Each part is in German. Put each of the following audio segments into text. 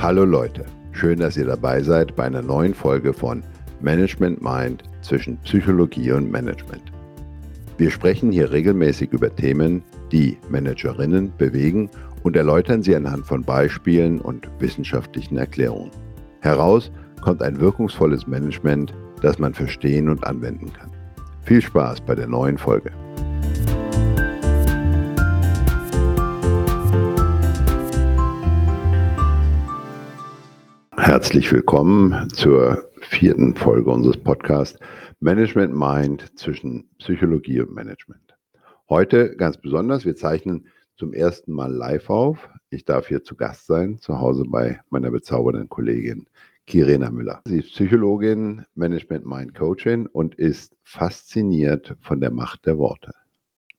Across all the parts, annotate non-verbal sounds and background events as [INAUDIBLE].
Hallo Leute, schön, dass ihr dabei seid bei einer neuen Folge von Management Mind zwischen Psychologie und Management. Wir sprechen hier regelmäßig über Themen, die Managerinnen bewegen und erläutern sie anhand von Beispielen und wissenschaftlichen Erklärungen. Heraus kommt ein wirkungsvolles Management, das man verstehen und anwenden kann. Viel Spaß bei der neuen Folge. Herzlich willkommen zur vierten Folge unseres Podcasts Management Mind zwischen Psychologie und Management. Heute ganz besonders, wir zeichnen zum ersten Mal live auf. Ich darf hier zu Gast sein, zu Hause bei meiner bezaubernden Kollegin Kirena Müller. Sie ist Psychologin, Management Mind Coaching und ist fasziniert von der Macht der Worte.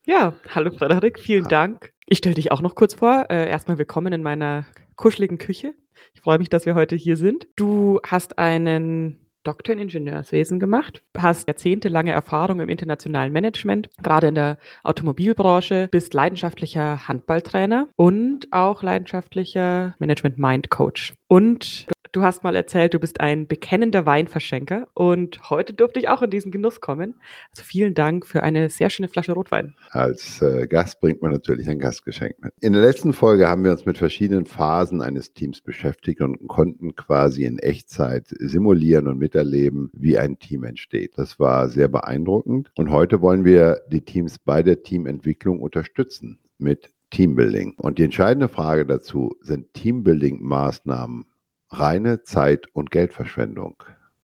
Ja, hallo Frederik, vielen. Dank. Ich stelle dich auch noch kurz vor. Äh, erstmal willkommen in meiner kuscheligen Küche. Ich freue mich, dass wir heute hier sind. Du hast einen Doktor in Ingenieurswesen gemacht, hast jahrzehntelange Erfahrung im internationalen Management, gerade in der Automobilbranche, bist leidenschaftlicher Handballtrainer und auch leidenschaftlicher Management-Mind-Coach. Und Du hast mal erzählt, du bist ein bekennender Weinverschenker und heute durfte ich auch in diesen Genuss kommen. Also vielen Dank für eine sehr schöne Flasche Rotwein. Als äh, Gast bringt man natürlich ein Gastgeschenk mit. In der letzten Folge haben wir uns mit verschiedenen Phasen eines Teams beschäftigt und konnten quasi in Echtzeit simulieren und miterleben, wie ein Team entsteht. Das war sehr beeindruckend und heute wollen wir die Teams bei der Teamentwicklung unterstützen mit Teambuilding. Und die entscheidende Frage dazu, sind Teambuilding-Maßnahmen reine Zeit- und Geldverschwendung?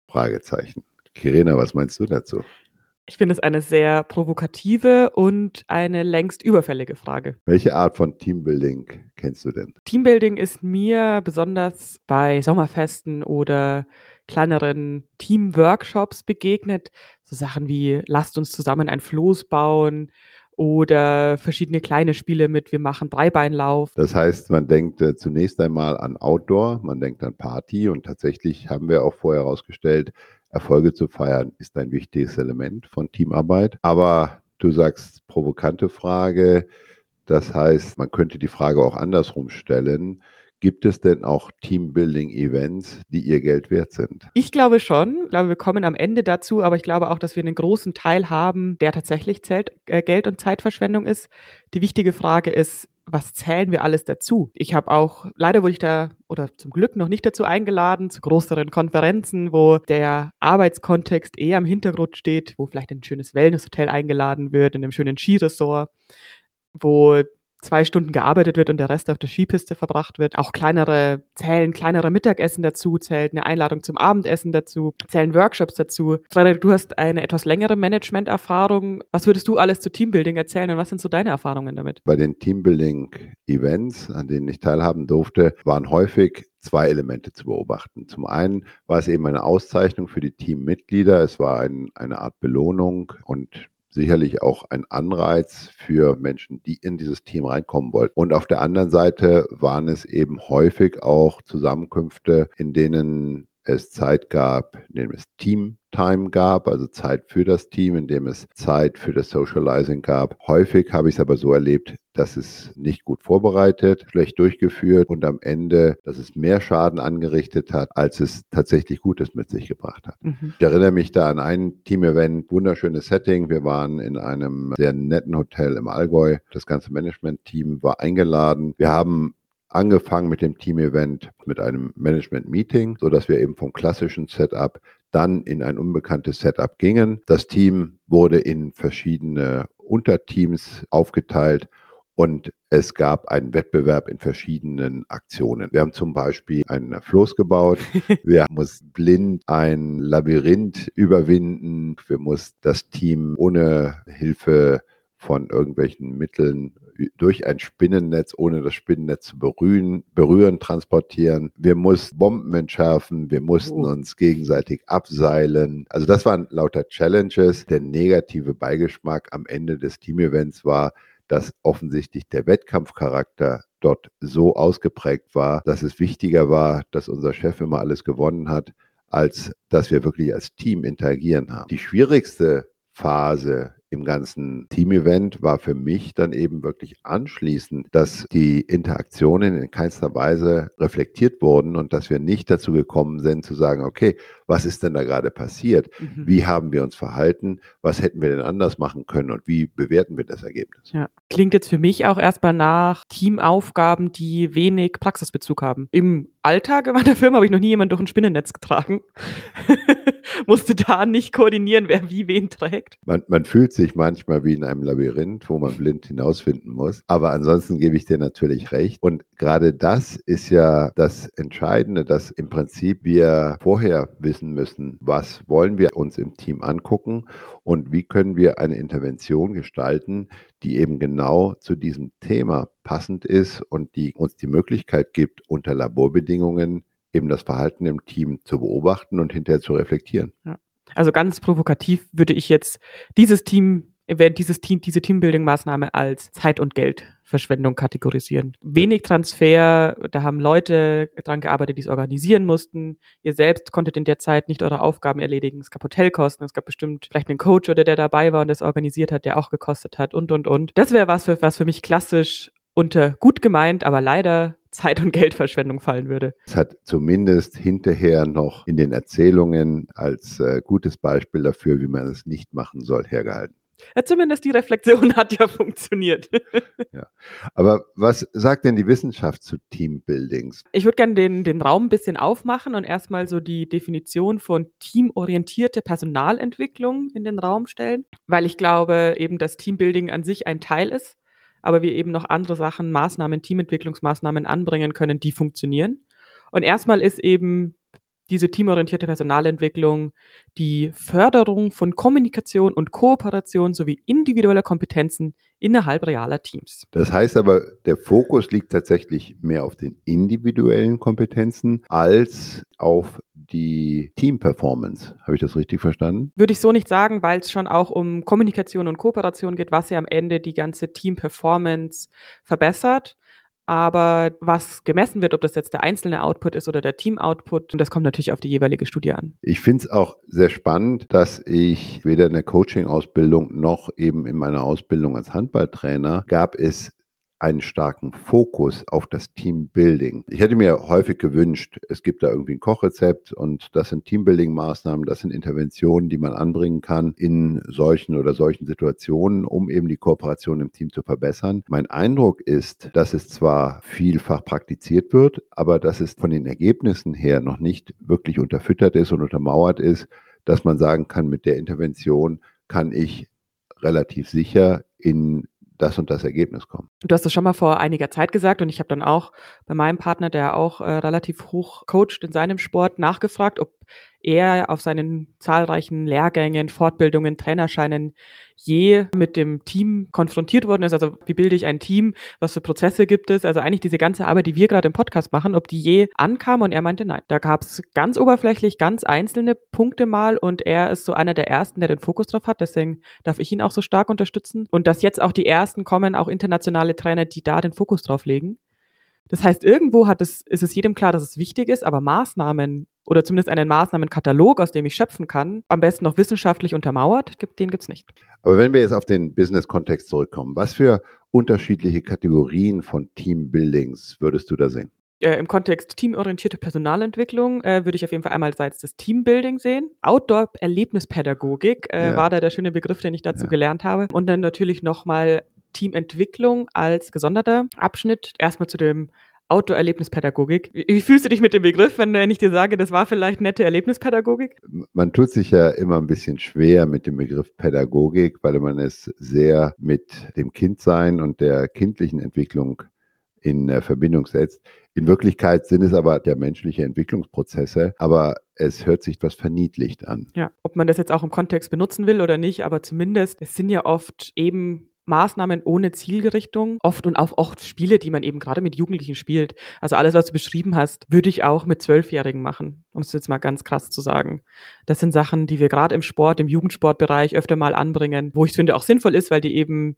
Fragezeichen. Kirena, was meinst du dazu? Ich finde es eine sehr provokative und eine längst überfällige Frage. Welche Art von Teambuilding kennst du denn? Teambuilding ist mir besonders bei Sommerfesten oder kleineren Teamworkshops begegnet. So Sachen wie, lasst uns zusammen ein Floß bauen oder verschiedene kleine Spiele mit, wir machen Dreibeinlauf. Das heißt, man denkt äh, zunächst einmal an Outdoor, man denkt an Party und tatsächlich haben wir auch vorher herausgestellt, Erfolge zu feiern ist ein wichtiges Element von Teamarbeit. Aber du sagst provokante Frage, das heißt, man könnte die Frage auch andersrum stellen. Gibt es denn auch Teambuilding-Events, die ihr Geld wert sind? Ich glaube schon. Ich glaube, wir kommen am Ende dazu, aber ich glaube auch, dass wir einen großen Teil haben, der tatsächlich zählt, äh, Geld- und Zeitverschwendung ist. Die wichtige Frage ist, was zählen wir alles dazu? Ich habe auch, leider wurde ich da oder zum Glück noch nicht dazu eingeladen, zu größeren Konferenzen, wo der Arbeitskontext eher im Hintergrund steht, wo vielleicht ein schönes Wellnesshotel eingeladen wird, in einem schönen Skiresort, wo zwei Stunden gearbeitet wird und der Rest auf der Skipiste verbracht wird. Auch kleinere zählen kleinere Mittagessen dazu, zählt eine Einladung zum Abendessen dazu, zählen Workshops dazu. Frederik, du hast eine etwas längere Management-Erfahrung. Was würdest du alles zu Teambuilding erzählen und was sind so deine Erfahrungen damit? Bei den Teambuilding-Events, an denen ich teilhaben durfte, waren häufig zwei Elemente zu beobachten. Zum einen war es eben eine Auszeichnung für die Teammitglieder. Es war ein, eine Art Belohnung und sicherlich auch ein Anreiz für Menschen, die in dieses Team reinkommen wollten. Und auf der anderen Seite waren es eben häufig auch Zusammenkünfte, in denen es Zeit gab, in dem es Team-Time gab, also Zeit für das Team, in dem es Zeit für das Socializing gab. Häufig habe ich es aber so erlebt, dass es nicht gut vorbereitet, schlecht durchgeführt und am Ende, dass es mehr Schaden angerichtet hat, als es tatsächlich Gutes mit sich gebracht hat. Mhm. Ich erinnere mich da an ein Team-Event, wunderschönes Setting. Wir waren in einem sehr netten Hotel im Allgäu. Das ganze Management-Team war eingeladen. Wir haben angefangen mit dem Team-Event mit einem Management-Meeting, sodass wir eben vom klassischen Setup dann in ein unbekanntes Setup gingen. Das Team wurde in verschiedene Unterteams aufgeteilt und es gab einen Wettbewerb in verschiedenen Aktionen. Wir haben zum Beispiel einen Floß gebaut. [LAUGHS] Wir mussten blind ein Labyrinth überwinden. Wir mussten das Team ohne Hilfe von irgendwelchen Mitteln durch ein Spinnennetz, ohne das Spinnennetz zu berühren, berühren transportieren. Wir mussten Bomben entschärfen, wir mussten oh. uns gegenseitig abseilen. Also das waren lauter Challenges. Der negative Beigeschmack am Ende des Teamevents war, dass offensichtlich der Wettkampfcharakter dort so ausgeprägt war, dass es wichtiger war, dass unser Chef immer alles gewonnen hat, als dass wir wirklich als Team interagieren haben. Die schwierigste Phase im ganzen Team-Event war für mich dann eben wirklich anschließend, dass die Interaktionen in keinster Weise reflektiert wurden und dass wir nicht dazu gekommen sind zu sagen, okay, was ist denn da gerade passiert? Mhm. Wie haben wir uns verhalten? Was hätten wir denn anders machen können und wie bewerten wir das Ergebnis? Ja. Klingt jetzt für mich auch erstmal nach Teamaufgaben, die wenig Praxisbezug haben. Im Alltag in meiner Firma habe ich noch nie jemanden durch ein Spinnennetz getragen. [LAUGHS] Musste da nicht koordinieren, wer wie wen trägt. Man, man fühlt sich manchmal wie in einem Labyrinth, wo man blind hinausfinden muss. Aber ansonsten gebe ich dir natürlich recht. Und gerade das ist ja das Entscheidende, dass im Prinzip wir vorher wissen müssen, was wollen wir uns im Team angucken und wie können wir eine Intervention gestalten, die eben genau zu diesem Thema passend ist und die uns die Möglichkeit gibt, unter Laborbedingungen eben das Verhalten im Team zu beobachten und hinterher zu reflektieren. Ja. Also ganz provokativ würde ich jetzt dieses Team, dieses Team, diese Teambuilding-Maßnahme als Zeit- und Geldverschwendung kategorisieren. Wenig Transfer, da haben Leute dran gearbeitet, die es organisieren mussten. Ihr selbst konntet in der Zeit nicht eure Aufgaben erledigen. Es gab Hotelkosten, es gab bestimmt vielleicht einen Coach oder der dabei war und das organisiert hat, der auch gekostet hat und und und. Das wäre was, für, was für mich klassisch unter gut gemeint, aber leider Zeit- und Geldverschwendung fallen würde. Es hat zumindest hinterher noch in den Erzählungen als äh, gutes Beispiel dafür, wie man es nicht machen soll, hergehalten. Ja, zumindest die Reflexion [LAUGHS] hat ja funktioniert. [LAUGHS] ja. Aber was sagt denn die Wissenschaft zu Teambuildings? Ich würde gerne den, den Raum ein bisschen aufmachen und erstmal so die Definition von teamorientierte Personalentwicklung in den Raum stellen, weil ich glaube eben, dass Teambuilding an sich ein Teil ist aber wir eben noch andere Sachen, Maßnahmen, Teamentwicklungsmaßnahmen anbringen können, die funktionieren. Und erstmal ist eben diese teamorientierte Personalentwicklung die Förderung von Kommunikation und Kooperation sowie individueller Kompetenzen innerhalb realer Teams. Das heißt aber, der Fokus liegt tatsächlich mehr auf den individuellen Kompetenzen als auf die Team-Performance. Habe ich das richtig verstanden? Würde ich so nicht sagen, weil es schon auch um Kommunikation und Kooperation geht, was ja am Ende die ganze Team-Performance verbessert. Aber was gemessen wird, ob das jetzt der einzelne Output ist oder der Team-Output, das kommt natürlich auf die jeweilige Studie an. Ich finde es auch sehr spannend, dass ich weder in der Coaching-Ausbildung noch eben in meiner Ausbildung als Handballtrainer gab es einen starken Fokus auf das Teambuilding. Ich hätte mir häufig gewünscht, es gibt da irgendwie ein Kochrezept und das sind Teambuilding-Maßnahmen, das sind Interventionen, die man anbringen kann in solchen oder solchen Situationen, um eben die Kooperation im Team zu verbessern. Mein Eindruck ist, dass es zwar vielfach praktiziert wird, aber dass es von den Ergebnissen her noch nicht wirklich unterfüttert ist und untermauert ist, dass man sagen kann, mit der Intervention kann ich relativ sicher in das und das Ergebnis kommen. Du hast es schon mal vor einiger Zeit gesagt und ich habe dann auch bei meinem Partner, der auch äh, relativ hoch coacht in seinem Sport, nachgefragt, ob er auf seinen zahlreichen Lehrgängen, Fortbildungen, Trainerscheinen je mit dem Team konfrontiert worden ist. Also wie bilde ich ein Team? Was für Prozesse gibt es? Also eigentlich diese ganze Arbeit, die wir gerade im Podcast machen, ob die je ankam und er meinte, nein. Da gab es ganz oberflächlich ganz einzelne Punkte mal und er ist so einer der ersten, der den Fokus drauf hat. Deswegen darf ich ihn auch so stark unterstützen. Und dass jetzt auch die ersten kommen, auch internationale Trainer, die da den Fokus drauf legen. Das heißt, irgendwo hat es, ist es jedem klar, dass es wichtig ist, aber Maßnahmen oder zumindest einen Maßnahmenkatalog, aus dem ich schöpfen kann, am besten noch wissenschaftlich untermauert, den gibt es nicht. Aber wenn wir jetzt auf den Business-Kontext zurückkommen, was für unterschiedliche Kategorien von Teambuildings würdest du da sehen? Äh, Im Kontext teamorientierte Personalentwicklung äh, würde ich auf jeden Fall einmal des Teambuilding sehen. Outdoor-Erlebnispädagogik äh, ja. war da der schöne Begriff, den ich dazu ja. gelernt habe. Und dann natürlich nochmal Teamentwicklung als gesonderter Abschnitt. Erstmal zu dem Outdoor-Erlebnispädagogik. Wie fühlst du dich mit dem Begriff, wenn ich dir sage, das war vielleicht nette Erlebnispädagogik? Man tut sich ja immer ein bisschen schwer mit dem Begriff Pädagogik, weil man es sehr mit dem Kindsein und der kindlichen Entwicklung in Verbindung setzt. In Wirklichkeit sind es aber der menschliche Entwicklungsprozesse, aber es hört sich etwas verniedlicht an. Ja, ob man das jetzt auch im Kontext benutzen will oder nicht, aber zumindest, es sind ja oft eben Maßnahmen ohne Zielgerichtung, oft und auch oft Spiele, die man eben gerade mit Jugendlichen spielt. Also alles, was du beschrieben hast, würde ich auch mit Zwölfjährigen machen, um es jetzt mal ganz krass zu sagen. Das sind Sachen, die wir gerade im Sport, im Jugendsportbereich öfter mal anbringen, wo ich finde auch sinnvoll ist, weil die eben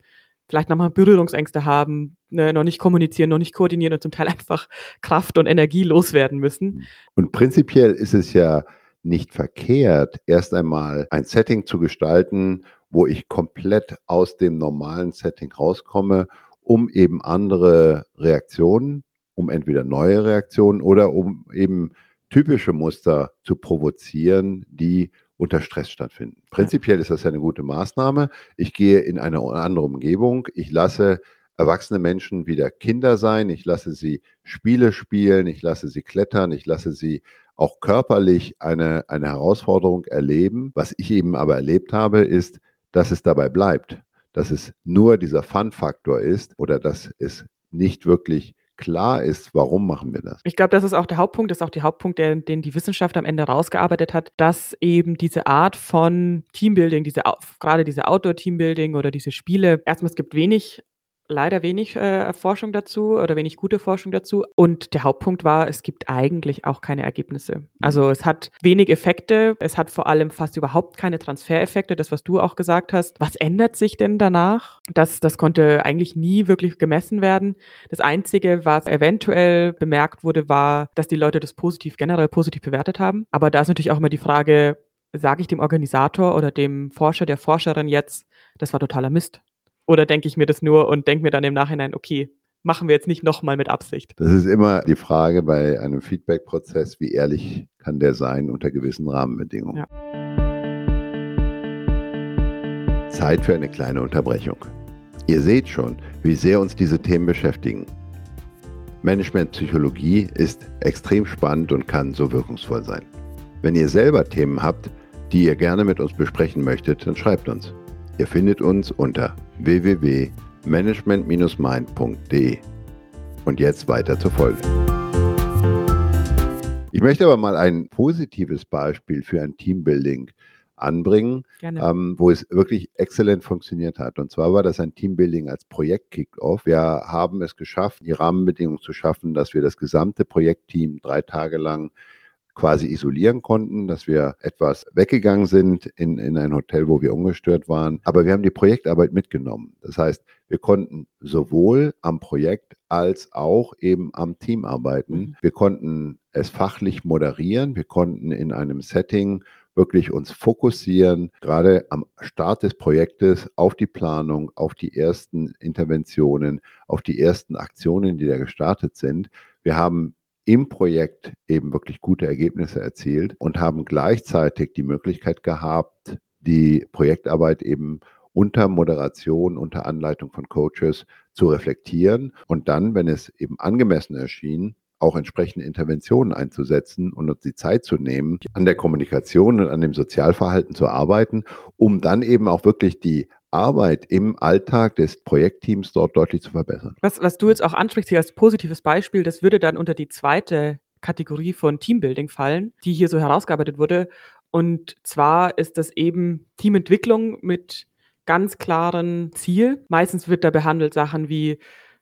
vielleicht nochmal Berührungsängste haben, ne, noch nicht kommunizieren, noch nicht koordinieren und zum Teil [LAUGHS] einfach Kraft und Energie loswerden müssen. Und prinzipiell ist es ja nicht verkehrt, erst einmal ein Setting zu gestalten, wo ich komplett aus dem normalen Setting rauskomme, um eben andere Reaktionen, um entweder neue Reaktionen oder um eben typische Muster zu provozieren, die unter Stress stattfinden. Prinzipiell ist das ja eine gute Maßnahme. Ich gehe in eine andere Umgebung. Ich lasse erwachsene Menschen wieder Kinder sein. Ich lasse sie Spiele spielen. Ich lasse sie klettern. Ich lasse sie auch körperlich eine, eine Herausforderung erleben. Was ich eben aber erlebt habe, ist, dass es dabei bleibt, dass es nur dieser Fun-Faktor ist oder dass es nicht wirklich klar ist, warum machen wir das. Ich glaube, das ist auch der Hauptpunkt, das ist auch der Hauptpunkt, der, den die Wissenschaft am Ende rausgearbeitet hat, dass eben diese Art von Teambuilding, diese, gerade diese Outdoor-Teambuilding oder diese Spiele, erstmal es gibt wenig leider wenig äh, Forschung dazu oder wenig gute Forschung dazu. Und der Hauptpunkt war, es gibt eigentlich auch keine Ergebnisse. Mhm. Also es hat wenig Effekte, es hat vor allem fast überhaupt keine Transfereffekte, das, was du auch gesagt hast. Was ändert sich denn danach? Das, das konnte eigentlich nie wirklich gemessen werden. Das Einzige, was eventuell bemerkt wurde, war, dass die Leute das positiv, generell positiv bewertet haben. Aber da ist natürlich auch immer die Frage, sage ich dem Organisator oder dem Forscher, der Forscherin jetzt, das war totaler Mist. Oder denke ich mir das nur und denke mir dann im Nachhinein, okay, machen wir jetzt nicht nochmal mit Absicht? Das ist immer die Frage bei einem Feedback-Prozess, wie ehrlich kann der sein unter gewissen Rahmenbedingungen. Ja. Zeit für eine kleine Unterbrechung. Ihr seht schon, wie sehr uns diese Themen beschäftigen. Managementpsychologie ist extrem spannend und kann so wirkungsvoll sein. Wenn ihr selber Themen habt, die ihr gerne mit uns besprechen möchtet, dann schreibt uns. Ihr findet uns unter www.management-mind.de. Und jetzt weiter zur Folge. Ich möchte aber mal ein positives Beispiel für ein Teambuilding anbringen, ähm, wo es wirklich exzellent funktioniert hat. Und zwar war das ein Teambuilding als Projekt-Kickoff. Wir haben es geschafft, die Rahmenbedingungen zu schaffen, dass wir das gesamte Projektteam drei Tage lang quasi isolieren konnten, dass wir etwas weggegangen sind in, in ein Hotel, wo wir ungestört waren. Aber wir haben die Projektarbeit mitgenommen. Das heißt, wir konnten sowohl am Projekt als auch eben am Team arbeiten. Mhm. Wir konnten es fachlich moderieren. Wir konnten in einem Setting wirklich uns fokussieren, gerade am Start des Projektes auf die Planung, auf die ersten Interventionen, auf die ersten Aktionen, die da gestartet sind. Wir haben im Projekt eben wirklich gute Ergebnisse erzielt und haben gleichzeitig die Möglichkeit gehabt, die Projektarbeit eben unter Moderation, unter Anleitung von Coaches zu reflektieren und dann, wenn es eben angemessen erschien, auch entsprechende Interventionen einzusetzen und uns die Zeit zu nehmen, an der Kommunikation und an dem Sozialverhalten zu arbeiten, um dann eben auch wirklich die Arbeit im Alltag des Projektteams dort deutlich zu verbessern. Was, was du jetzt auch ansprichst hier als positives Beispiel, das würde dann unter die zweite Kategorie von Teambuilding fallen, die hier so herausgearbeitet wurde. Und zwar ist das eben Teamentwicklung mit ganz klaren Ziel. Meistens wird da behandelt Sachen wie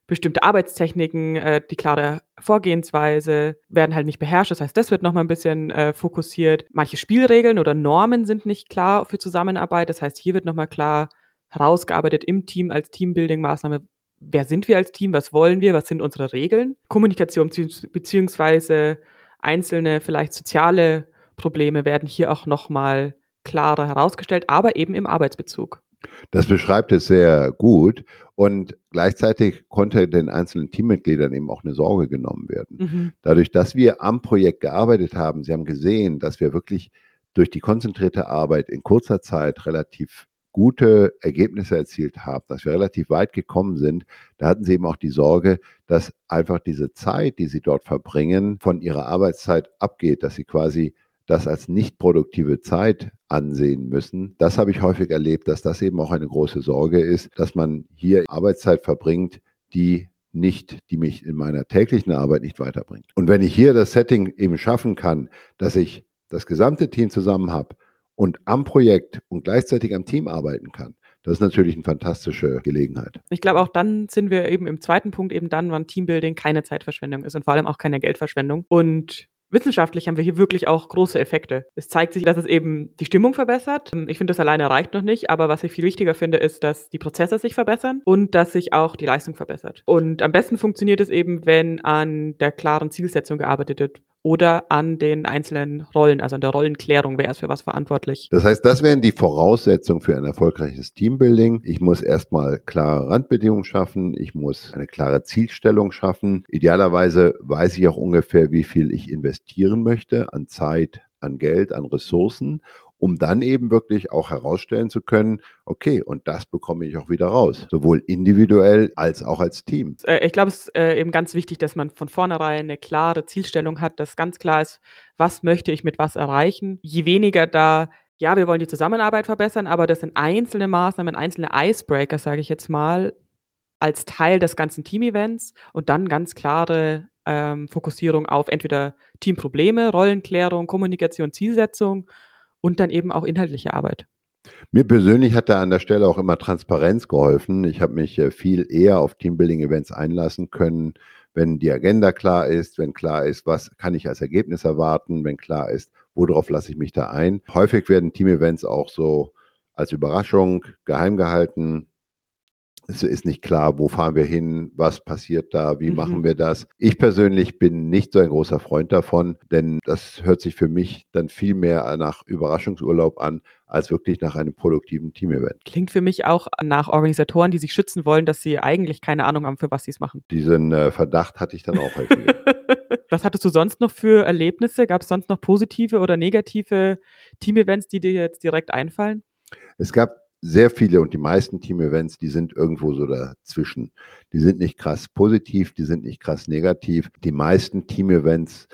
bestimmte Arbeitstechniken, äh, die klare Vorgehensweise werden halt nicht beherrscht. Das heißt, das wird nochmal ein bisschen äh, fokussiert. Manche Spielregeln oder Normen sind nicht klar für Zusammenarbeit. Das heißt, hier wird nochmal klar herausgearbeitet im Team als Teambuilding-Maßnahme. Wer sind wir als Team? Was wollen wir? Was sind unsere Regeln? Kommunikation beziehungsweise einzelne vielleicht soziale Probleme werden hier auch nochmal klarer herausgestellt, aber eben im Arbeitsbezug. Das beschreibt es sehr gut und gleichzeitig konnte den einzelnen Teammitgliedern eben auch eine Sorge genommen werden. Mhm. Dadurch, dass wir am Projekt gearbeitet haben, Sie haben gesehen, dass wir wirklich durch die konzentrierte Arbeit in kurzer Zeit relativ gute Ergebnisse erzielt haben, dass wir relativ weit gekommen sind, da hatten sie eben auch die Sorge, dass einfach diese Zeit, die sie dort verbringen, von ihrer Arbeitszeit abgeht, dass sie quasi das als nicht produktive Zeit ansehen müssen. Das habe ich häufig erlebt, dass das eben auch eine große Sorge ist, dass man hier Arbeitszeit verbringt, die nicht, die mich in meiner täglichen Arbeit nicht weiterbringt. Und wenn ich hier das Setting eben schaffen kann, dass ich das gesamte Team zusammen habe und am Projekt und gleichzeitig am Team arbeiten kann, das ist natürlich eine fantastische Gelegenheit. Ich glaube, auch dann sind wir eben im zweiten Punkt eben dann, wann Teambuilding keine Zeitverschwendung ist und vor allem auch keine Geldverschwendung. Und wissenschaftlich haben wir hier wirklich auch große Effekte. Es zeigt sich, dass es eben die Stimmung verbessert. Ich finde, das alleine reicht noch nicht, aber was ich viel wichtiger finde, ist, dass die Prozesse sich verbessern und dass sich auch die Leistung verbessert. Und am besten funktioniert es eben, wenn an der klaren Zielsetzung gearbeitet wird. Oder an den einzelnen Rollen, also an der Rollenklärung, wer ist für was verantwortlich. Das heißt, das wären die Voraussetzungen für ein erfolgreiches Teambuilding. Ich muss erstmal klare Randbedingungen schaffen, ich muss eine klare Zielstellung schaffen. Idealerweise weiß ich auch ungefähr, wie viel ich investieren möchte an Zeit, an Geld, an Ressourcen um dann eben wirklich auch herausstellen zu können, okay, und das bekomme ich auch wieder raus, sowohl individuell als auch als Team. Äh, ich glaube, es ist äh, eben ganz wichtig, dass man von vornherein eine klare Zielstellung hat, dass ganz klar ist, was möchte ich mit was erreichen. Je weniger da ja, wir wollen die Zusammenarbeit verbessern, aber das sind einzelne Maßnahmen, einzelne Icebreaker, sage ich jetzt mal, als Teil des ganzen Team-Events und dann ganz klare ähm, Fokussierung auf entweder Teamprobleme, Rollenklärung, Kommunikation, Zielsetzung und dann eben auch inhaltliche Arbeit. Mir persönlich hat da an der Stelle auch immer Transparenz geholfen. Ich habe mich äh, viel eher auf Teambuilding-Events einlassen können, wenn die Agenda klar ist, wenn klar ist, was kann ich als Ergebnis erwarten, wenn klar ist, worauf lasse ich mich da ein. Häufig werden Team-Events auch so als Überraschung geheim gehalten es ist nicht klar, wo fahren wir hin, was passiert da, wie mhm. machen wir das. Ich persönlich bin nicht so ein großer Freund davon, denn das hört sich für mich dann viel mehr nach Überraschungsurlaub an, als wirklich nach einem produktiven Team-Event. Klingt für mich auch nach Organisatoren, die sich schützen wollen, dass sie eigentlich keine Ahnung haben, für was sie es machen. Diesen äh, Verdacht hatte ich dann auch häufiger. [LAUGHS] [LAUGHS] was hattest du sonst noch für Erlebnisse? Gab es sonst noch positive oder negative Team-Events, die dir jetzt direkt einfallen? Es gab sehr viele und die meisten Team-Events, die sind irgendwo so dazwischen. Die sind nicht krass positiv, die sind nicht krass negativ. Die meisten Team-Events,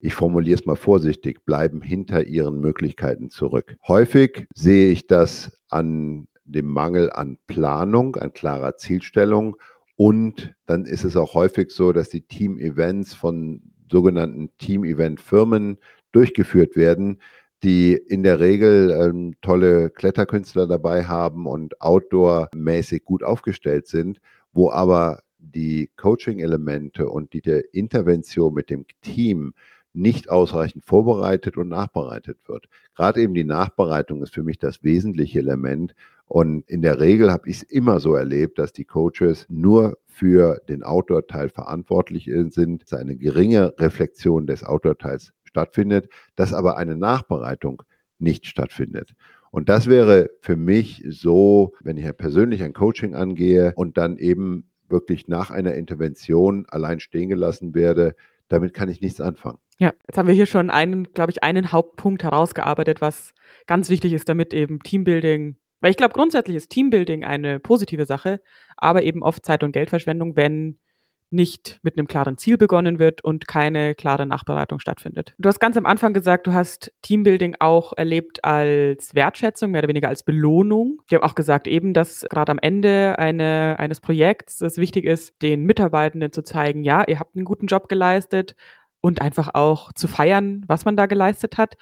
ich formuliere es mal vorsichtig, bleiben hinter ihren Möglichkeiten zurück. Häufig sehe ich das an dem Mangel an Planung, an klarer Zielstellung. Und dann ist es auch häufig so, dass die Team-Events von sogenannten Team-Event-Firmen durchgeführt werden, die in der Regel ähm, tolle Kletterkünstler dabei haben und outdoor-mäßig gut aufgestellt sind, wo aber die Coaching-Elemente und die Intervention mit dem Team nicht ausreichend vorbereitet und nachbereitet wird. Gerade eben die Nachbereitung ist für mich das wesentliche Element. Und in der Regel habe ich es immer so erlebt, dass die Coaches nur für den Outdoor-Teil verantwortlich sind, es eine geringe Reflexion des Outdoor-Teils stattfindet, dass aber eine Nachbereitung nicht stattfindet. Und das wäre für mich so, wenn ich persönlich ein Coaching angehe und dann eben wirklich nach einer Intervention allein stehen gelassen werde, damit kann ich nichts anfangen. Ja, jetzt haben wir hier schon einen, glaube ich, einen Hauptpunkt herausgearbeitet, was ganz wichtig ist, damit eben Teambuilding, weil ich glaube, grundsätzlich ist Teambuilding eine positive Sache, aber eben oft Zeit- und Geldverschwendung, wenn nicht mit einem klaren Ziel begonnen wird und keine klare Nachbereitung stattfindet. Du hast ganz am Anfang gesagt, du hast Teambuilding auch erlebt als Wertschätzung, mehr oder weniger als Belohnung. Wir haben auch gesagt eben, dass gerade am Ende eine, eines Projekts es wichtig ist, den Mitarbeitenden zu zeigen, ja, ihr habt einen guten Job geleistet und einfach auch zu feiern, was man da geleistet hat.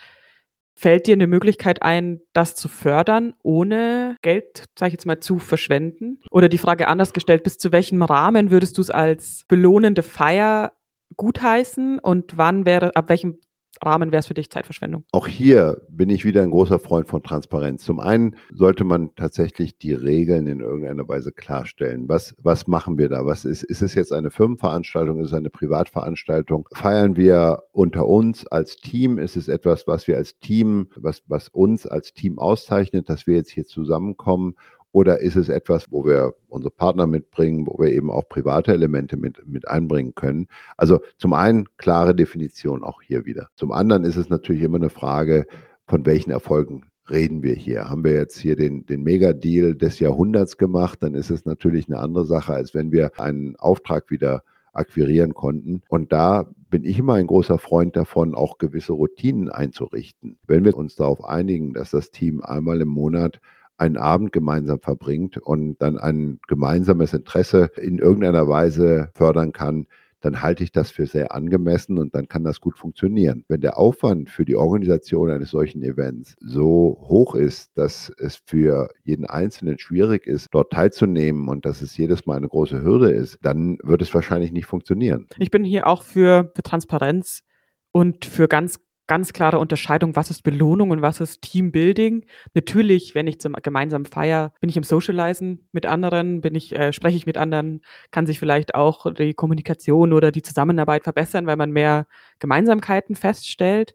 Fällt dir eine Möglichkeit ein, das zu fördern, ohne Geld, sage ich jetzt mal, zu verschwenden? Oder die Frage anders gestellt, bis zu welchem Rahmen würdest du es als belohnende Feier gutheißen und wann wäre, ab welchem Rahmen wäre es für dich Zeitverschwendung? Auch hier bin ich wieder ein großer Freund von Transparenz. Zum einen sollte man tatsächlich die Regeln in irgendeiner Weise klarstellen. Was, was machen wir da? Was ist, ist es jetzt eine Firmenveranstaltung? Ist es eine Privatveranstaltung? Feiern wir unter uns als Team? Ist es etwas, was wir als Team, was, was uns als Team auszeichnet, dass wir jetzt hier zusammenkommen? Oder ist es etwas, wo wir unsere Partner mitbringen, wo wir eben auch private Elemente mit, mit einbringen können? Also zum einen klare Definition auch hier wieder. Zum anderen ist es natürlich immer eine Frage, von welchen Erfolgen reden wir hier? Haben wir jetzt hier den, den Mega-Deal des Jahrhunderts gemacht, dann ist es natürlich eine andere Sache, als wenn wir einen Auftrag wieder akquirieren konnten. Und da bin ich immer ein großer Freund davon, auch gewisse Routinen einzurichten. Wenn wir uns darauf einigen, dass das Team einmal im Monat einen Abend gemeinsam verbringt und dann ein gemeinsames Interesse in irgendeiner Weise fördern kann, dann halte ich das für sehr angemessen und dann kann das gut funktionieren. Wenn der Aufwand für die Organisation eines solchen Events so hoch ist, dass es für jeden Einzelnen schwierig ist, dort teilzunehmen und dass es jedes Mal eine große Hürde ist, dann wird es wahrscheinlich nicht funktionieren. Ich bin hier auch für, für Transparenz und für ganz ganz klare Unterscheidung, was ist Belohnung und was ist Teambuilding. Natürlich, wenn ich zum gemeinsamen Feier, bin ich im Socializen mit anderen, bin ich, äh, spreche ich mit anderen, kann sich vielleicht auch die Kommunikation oder die Zusammenarbeit verbessern, weil man mehr Gemeinsamkeiten feststellt.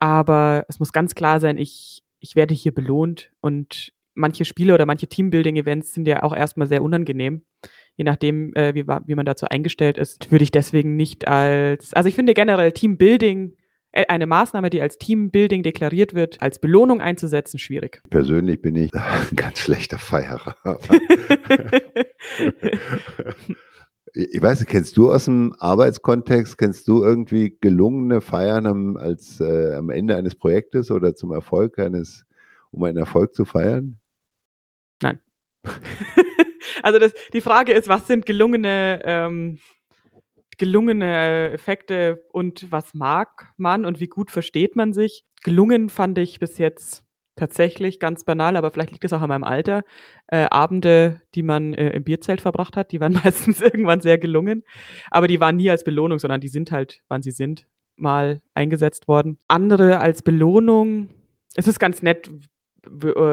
Aber es muss ganz klar sein, ich, ich werde hier belohnt und manche Spiele oder manche Teambuilding-Events sind ja auch erstmal sehr unangenehm. Je nachdem, äh, wie, wie man dazu eingestellt ist, würde ich deswegen nicht als, also ich finde generell Teambuilding eine Maßnahme, die als Teambuilding deklariert wird, als Belohnung einzusetzen, schwierig. Persönlich bin ich [LAUGHS] ein ganz schlechter Feierer. [LAUGHS] ich weiß nicht, kennst du aus dem Arbeitskontext, kennst du irgendwie gelungene Feiern am, als, äh, am Ende eines Projektes oder zum Erfolg eines, um einen Erfolg zu feiern? Nein. [LAUGHS] also das, die Frage ist, was sind gelungene, ähm, gelungene Effekte und was mag man und wie gut versteht man sich? Gelungen fand ich bis jetzt tatsächlich ganz banal, aber vielleicht liegt es auch an meinem Alter. Äh, Abende, die man äh, im Bierzelt verbracht hat, die waren [LAUGHS] meistens irgendwann sehr gelungen, aber die waren nie als Belohnung, sondern die sind halt, wann sie sind, mal eingesetzt worden. Andere als Belohnung, es ist ganz nett,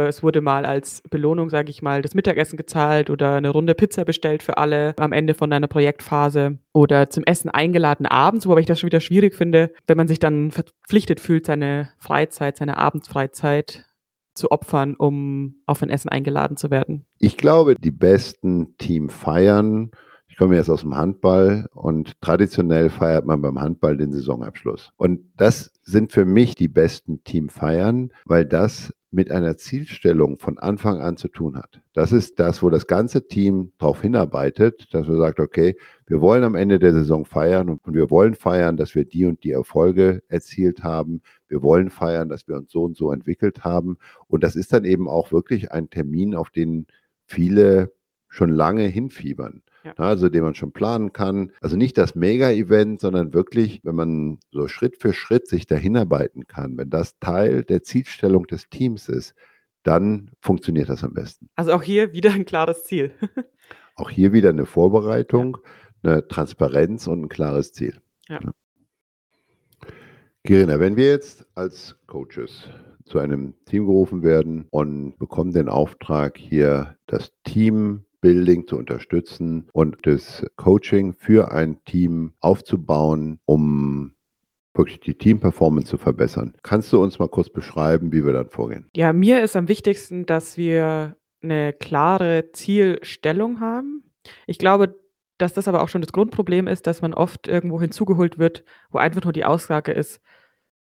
es wurde mal als Belohnung, sage ich mal, das Mittagessen gezahlt oder eine Runde Pizza bestellt für alle am Ende von einer Projektphase oder zum Essen eingeladen abends, wobei ich das schon wieder schwierig finde, wenn man sich dann verpflichtet fühlt, seine Freizeit, seine Abendsfreizeit zu opfern, um auf ein Essen eingeladen zu werden. Ich glaube, die besten Teamfeiern ich komme jetzt aus dem Handball und traditionell feiert man beim Handball den Saisonabschluss. Und das sind für mich die besten Teamfeiern, weil das mit einer Zielstellung von Anfang an zu tun hat. Das ist das, wo das ganze Team darauf hinarbeitet, dass man sagt, okay, wir wollen am Ende der Saison feiern und wir wollen feiern, dass wir die und die Erfolge erzielt haben. Wir wollen feiern, dass wir uns so und so entwickelt haben. Und das ist dann eben auch wirklich ein Termin, auf den viele schon lange hinfiebern. Ja. Also den man schon planen kann. Also nicht das Mega-Event, sondern wirklich, wenn man so Schritt für Schritt sich dahin arbeiten kann, wenn das Teil der Zielstellung des Teams ist, dann funktioniert das am besten. Also auch hier wieder ein klares Ziel. [LAUGHS] auch hier wieder eine Vorbereitung, ja. eine Transparenz und ein klares Ziel. Ja. Gerina, wenn wir jetzt als Coaches zu einem Team gerufen werden und bekommen den Auftrag, hier das Team Building zu unterstützen und das Coaching für ein Team aufzubauen, um wirklich die Team-Performance zu verbessern. Kannst du uns mal kurz beschreiben, wie wir dann vorgehen? Ja, mir ist am wichtigsten, dass wir eine klare Zielstellung haben. Ich glaube, dass das aber auch schon das Grundproblem ist, dass man oft irgendwo hinzugeholt wird, wo einfach nur die Aussage ist,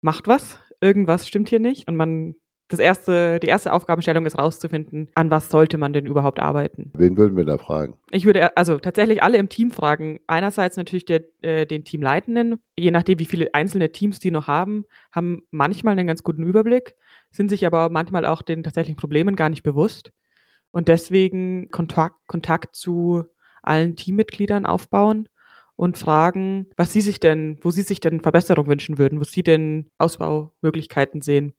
macht was, irgendwas stimmt hier nicht und man das erste, die erste Aufgabenstellung ist rauszufinden, an was sollte man denn überhaupt arbeiten. Wen würden wir da fragen? Ich würde also tatsächlich alle im Team fragen. Einerseits natürlich der, äh, den Teamleitenden, je nachdem, wie viele einzelne Teams die noch haben, haben manchmal einen ganz guten Überblick, sind sich aber manchmal auch den tatsächlichen Problemen gar nicht bewusst und deswegen Kontakt, Kontakt zu allen Teammitgliedern aufbauen und fragen, was sie sich denn, wo sie sich denn Verbesserung wünschen würden, wo sie denn Ausbaumöglichkeiten sehen.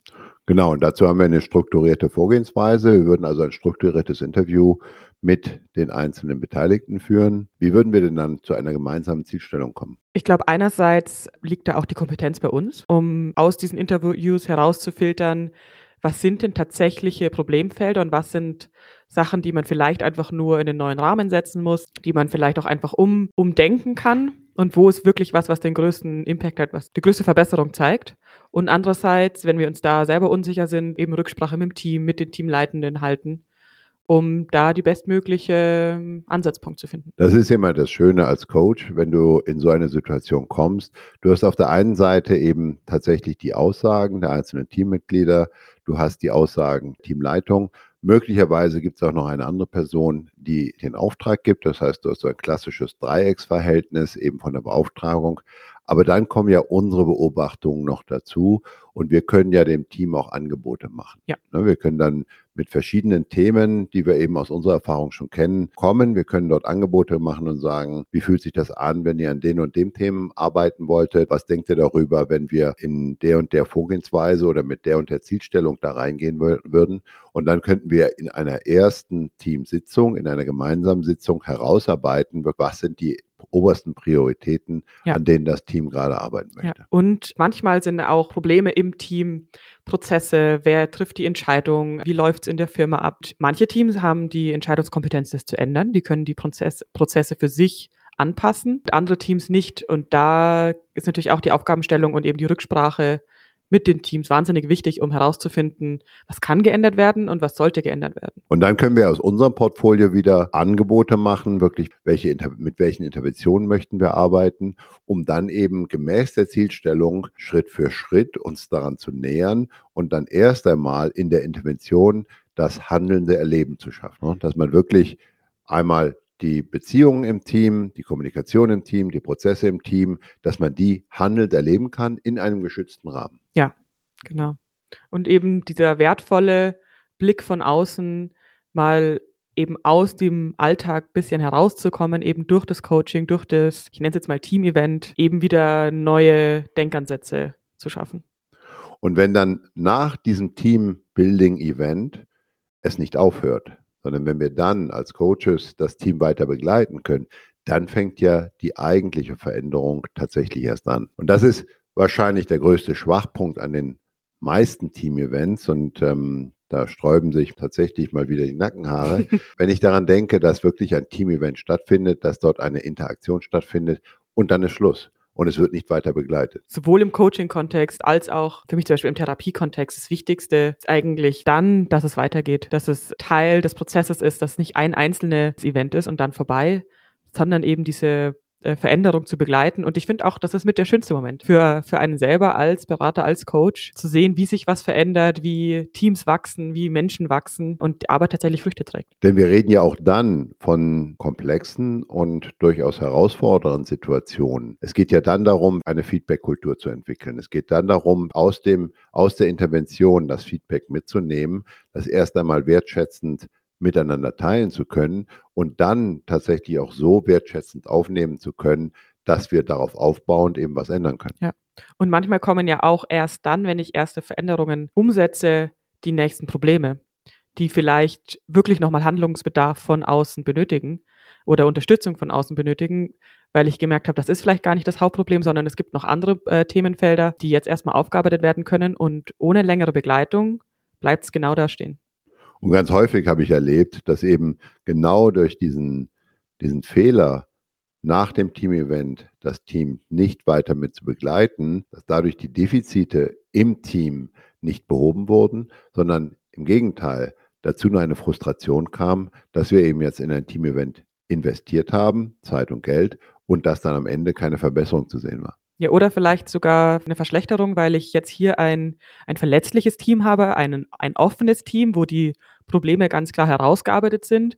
Genau, und dazu haben wir eine strukturierte Vorgehensweise. Wir würden also ein strukturiertes Interview mit den einzelnen Beteiligten führen. Wie würden wir denn dann zu einer gemeinsamen Zielstellung kommen? Ich glaube, einerseits liegt da auch die Kompetenz bei uns, um aus diesen Interviews herauszufiltern, was sind denn tatsächliche Problemfelder und was sind Sachen, die man vielleicht einfach nur in den neuen Rahmen setzen muss, die man vielleicht auch einfach um, umdenken kann und wo ist wirklich was, was den größten Impact hat, was die größte Verbesserung zeigt. Und andererseits, wenn wir uns da selber unsicher sind, eben Rücksprache mit dem Team, mit den Teamleitenden halten, um da die bestmögliche ähm, Ansatzpunkt zu finden. Das ist immer das Schöne als Coach, wenn du in so eine Situation kommst. Du hast auf der einen Seite eben tatsächlich die Aussagen der einzelnen Teammitglieder, du hast die Aussagen Teamleitung. Möglicherweise gibt es auch noch eine andere Person, die den Auftrag gibt. Das heißt, du hast so ein klassisches Dreiecksverhältnis eben von der Beauftragung. Aber dann kommen ja unsere Beobachtungen noch dazu und wir können ja dem Team auch Angebote machen. Ja. Ne, wir können dann mit verschiedenen Themen, die wir eben aus unserer Erfahrung schon kennen, kommen. Wir können dort Angebote machen und sagen, wie fühlt sich das an, wenn ihr an den und dem Themen arbeiten wolltet? Was denkt ihr darüber, wenn wir in der und der Vorgehensweise oder mit der und der Zielstellung da reingehen würden? Und dann könnten wir in einer ersten Teamsitzung, in einer gemeinsamen Sitzung herausarbeiten, was sind die obersten Prioritäten, Ja. an denen das Team gerade arbeiten Ja. möchte. Und manchmal sind auch Probleme im Team, Prozesse, wer trifft die Entscheidung, wie läuft es in der Firma ab. Manche Teams haben die Entscheidungskompetenz, das zu ändern. Die können die Prozess, Prozesse für sich anpassen, andere Teams nicht. Und da ist natürlich auch die Aufgabenstellung und eben die Rücksprache mit den Teams wahnsinnig wichtig, um herauszufinden, was kann geändert werden und was sollte geändert werden. Und dann können wir aus unserem Portfolio wieder Angebote machen, wirklich welche, mit welchen Interventionen möchten wir arbeiten, um dann eben gemäß der Zielstellung Schritt für Schritt uns daran zu nähern und dann erst einmal in der Intervention das handelnde Erleben zu schaffen. ne? Dass man wirklich einmal die Beziehungen im Team, die Kommunikation im Team, die Prozesse im Team, dass man die handelnd erleben kann in einem geschützten Rahmen. Genau. Und eben dieser wertvolle Blick von außen, mal eben aus dem Alltag ein bisschen herauszukommen, eben durch das Coaching, durch das, ich nenne es jetzt mal Team-Event, eben wieder neue Denkansätze zu schaffen. Und wenn dann nach diesem Team-Building-Event es nicht aufhört, sondern wenn wir dann als Coaches das Team weiter begleiten können, dann fängt ja die eigentliche Veränderung tatsächlich erst an. Und das ist wahrscheinlich der größte Schwachpunkt an den meisten Team-Events und ähm, da sträuben sich tatsächlich mal wieder die Nackenhaare, [LAUGHS] wenn ich daran denke, dass wirklich ein Team-Event stattfindet, dass dort eine Interaktion stattfindet und dann ist Schluss und es wird nicht weiter begleitet. Sowohl im Coaching-Kontext als auch für mich zum Beispiel im Therapie-Kontext. Das Wichtigste ist eigentlich dann, dass es weitergeht, dass es Teil des Prozesses ist, dass nicht ein einzelnes Event ist und dann vorbei, sondern eben diese äh, Veränderung zu begleiten. Und ich finde auch, das ist mit der schönste Moment für, für einen selber als Berater, als Coach, zu sehen, wie sich was verändert, wie Teams wachsen, wie Menschen wachsen und die Arbeit tatsächlich Früchte trägt. Denn wir reden ja auch dann von komplexen und durchaus herausfordernden Situationen. Es geht ja dann darum, eine Feedback-Kultur zu entwickeln. Es geht dann darum, aus, dem, aus der Intervention das Feedback mitzunehmen, das erst einmal wertschätzend miteinander teilen zu können und dann tatsächlich auch so wertschätzend aufnehmen zu können, dass wir darauf aufbauend eben was ändern können. Und manchmal kommen ja auch erst dann, wenn ich erste Veränderungen umsetze, die nächsten Probleme, die vielleicht wirklich nochmal Handlungsbedarf von außen benötigen oder Unterstützung von außen benötigen, weil ich gemerkt habe, das ist vielleicht gar nicht das Hauptproblem, sondern es gibt noch andere äh, Themenfelder, die jetzt erstmal aufgearbeitet werden können und ohne längere Begleitung bleibt es genau da stehen. Und ganz häufig habe ich erlebt, dass eben genau durch diesen, diesen Fehler nach dem Team-Event das Team nicht weiter mit zu begleiten, dass dadurch die Defizite im Team nicht behoben wurden, sondern im Gegenteil dazu nur eine Frustration kam, dass wir eben jetzt in ein Team-Event investiert haben, Zeit und Geld, und dass dann am Ende keine Verbesserung zu sehen war. Ja, oder vielleicht sogar eine Verschlechterung, weil ich jetzt hier ein, ein verletzliches Team habe, einen, ein offenes Team, wo die Probleme ganz klar herausgearbeitet sind,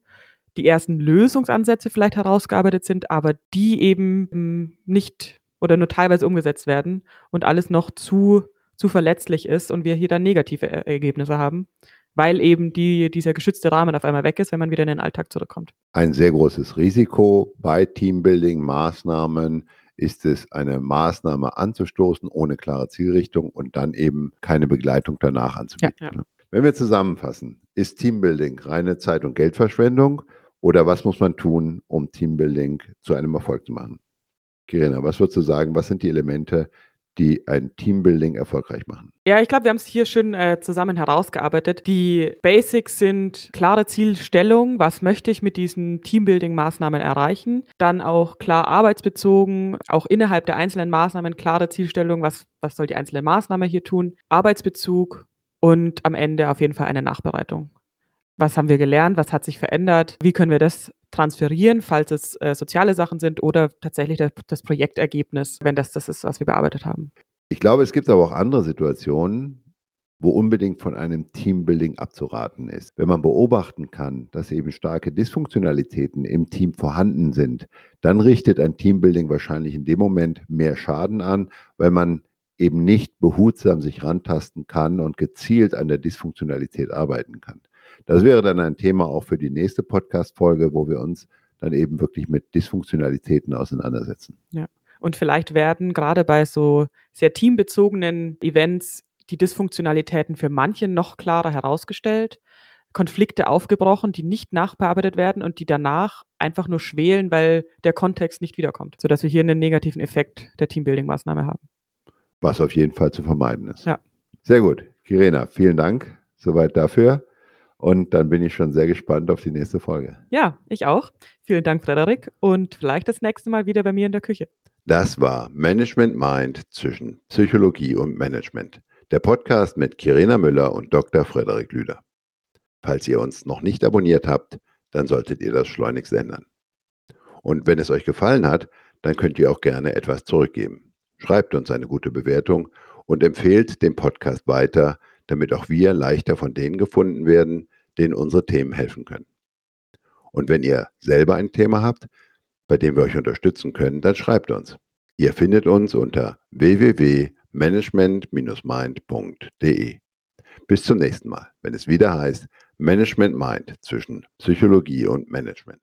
die ersten Lösungsansätze vielleicht herausgearbeitet sind, aber die eben mm, nicht oder nur teilweise umgesetzt werden und alles noch zu, zu verletzlich ist und wir hier dann negative Er- Ergebnisse haben, weil eben die, dieser geschützte Rahmen auf einmal weg ist, wenn man wieder in den Alltag zurückkommt. Ein sehr großes Risiko bei Teambuilding-Maßnahmen ist es, eine Maßnahme anzustoßen ohne klare Zielrichtung und dann eben keine Begleitung danach anzubieten. Ja, ja. Wenn wir zusammenfassen, ist Teambuilding reine Zeit- und Geldverschwendung oder was muss man tun, um Teambuilding zu einem Erfolg zu machen? Kirina, was würdest du sagen, was sind die Elemente, die ein Teambuilding erfolgreich machen? Ja, ich glaube, wir haben es hier schön äh, zusammen herausgearbeitet. Die Basics sind klare Zielstellung, was möchte ich mit diesen Teambuilding-Maßnahmen erreichen. Dann auch klar arbeitsbezogen, auch innerhalb der einzelnen Maßnahmen klare Zielstellung, was, was soll die einzelne Maßnahme hier tun. Arbeitsbezug und am Ende auf jeden Fall eine Nachbereitung. Was haben wir gelernt? Was hat sich verändert? Wie können wir das transferieren, falls es äh, soziale Sachen sind oder tatsächlich das, das Projektergebnis, wenn das das ist, was wir bearbeitet haben? Ich glaube, es gibt aber auch andere Situationen, wo unbedingt von einem Teambuilding abzuraten ist. Wenn man beobachten kann, dass eben starke Dysfunktionalitäten im Team vorhanden sind, dann richtet ein Teambuilding wahrscheinlich in dem Moment mehr Schaden an, weil man eben nicht behutsam sich rantasten kann und gezielt an der Dysfunktionalität arbeiten kann. Das wäre dann ein Thema auch für die nächste Podcast-Folge, wo wir uns dann eben wirklich mit Dysfunktionalitäten auseinandersetzen. Und vielleicht werden gerade bei so sehr teambezogenen Events die Dysfunktionalitäten für manche noch klarer herausgestellt. Konflikte aufgebrochen, die nicht nachbearbeitet werden und die danach einfach nur schwelen, weil der Kontext nicht wiederkommt, sodass wir hier einen negativen Effekt der Teambuilding-Maßnahme haben. Was auf jeden Fall zu vermeiden ist. Ja. Sehr gut. Kirena, vielen Dank. Soweit dafür. Und dann bin ich schon sehr gespannt auf die nächste Folge. Ja, ich auch. Vielen Dank, Frederik. Und vielleicht das nächste Mal wieder bei mir in der Küche. Das war Management Mind zwischen Psychologie und Management. Der Podcast mit Kirena Müller und Dr. Frederik Lüder. Falls ihr uns noch nicht abonniert habt, dann solltet ihr das schleunigst ändern. Und wenn es euch gefallen hat, dann könnt ihr auch gerne etwas zurückgeben. Schreibt uns eine gute Bewertung und empfehlt den Podcast weiter, damit auch wir leichter von denen gefunden werden, denen unsere Themen helfen können. Und wenn ihr selber ein Thema habt, bei dem wir euch unterstützen können, dann schreibt uns. Ihr findet uns unter www.management-mind.de. Bis zum nächsten Mal, wenn es wieder heißt Management Mind zwischen Psychologie und Management.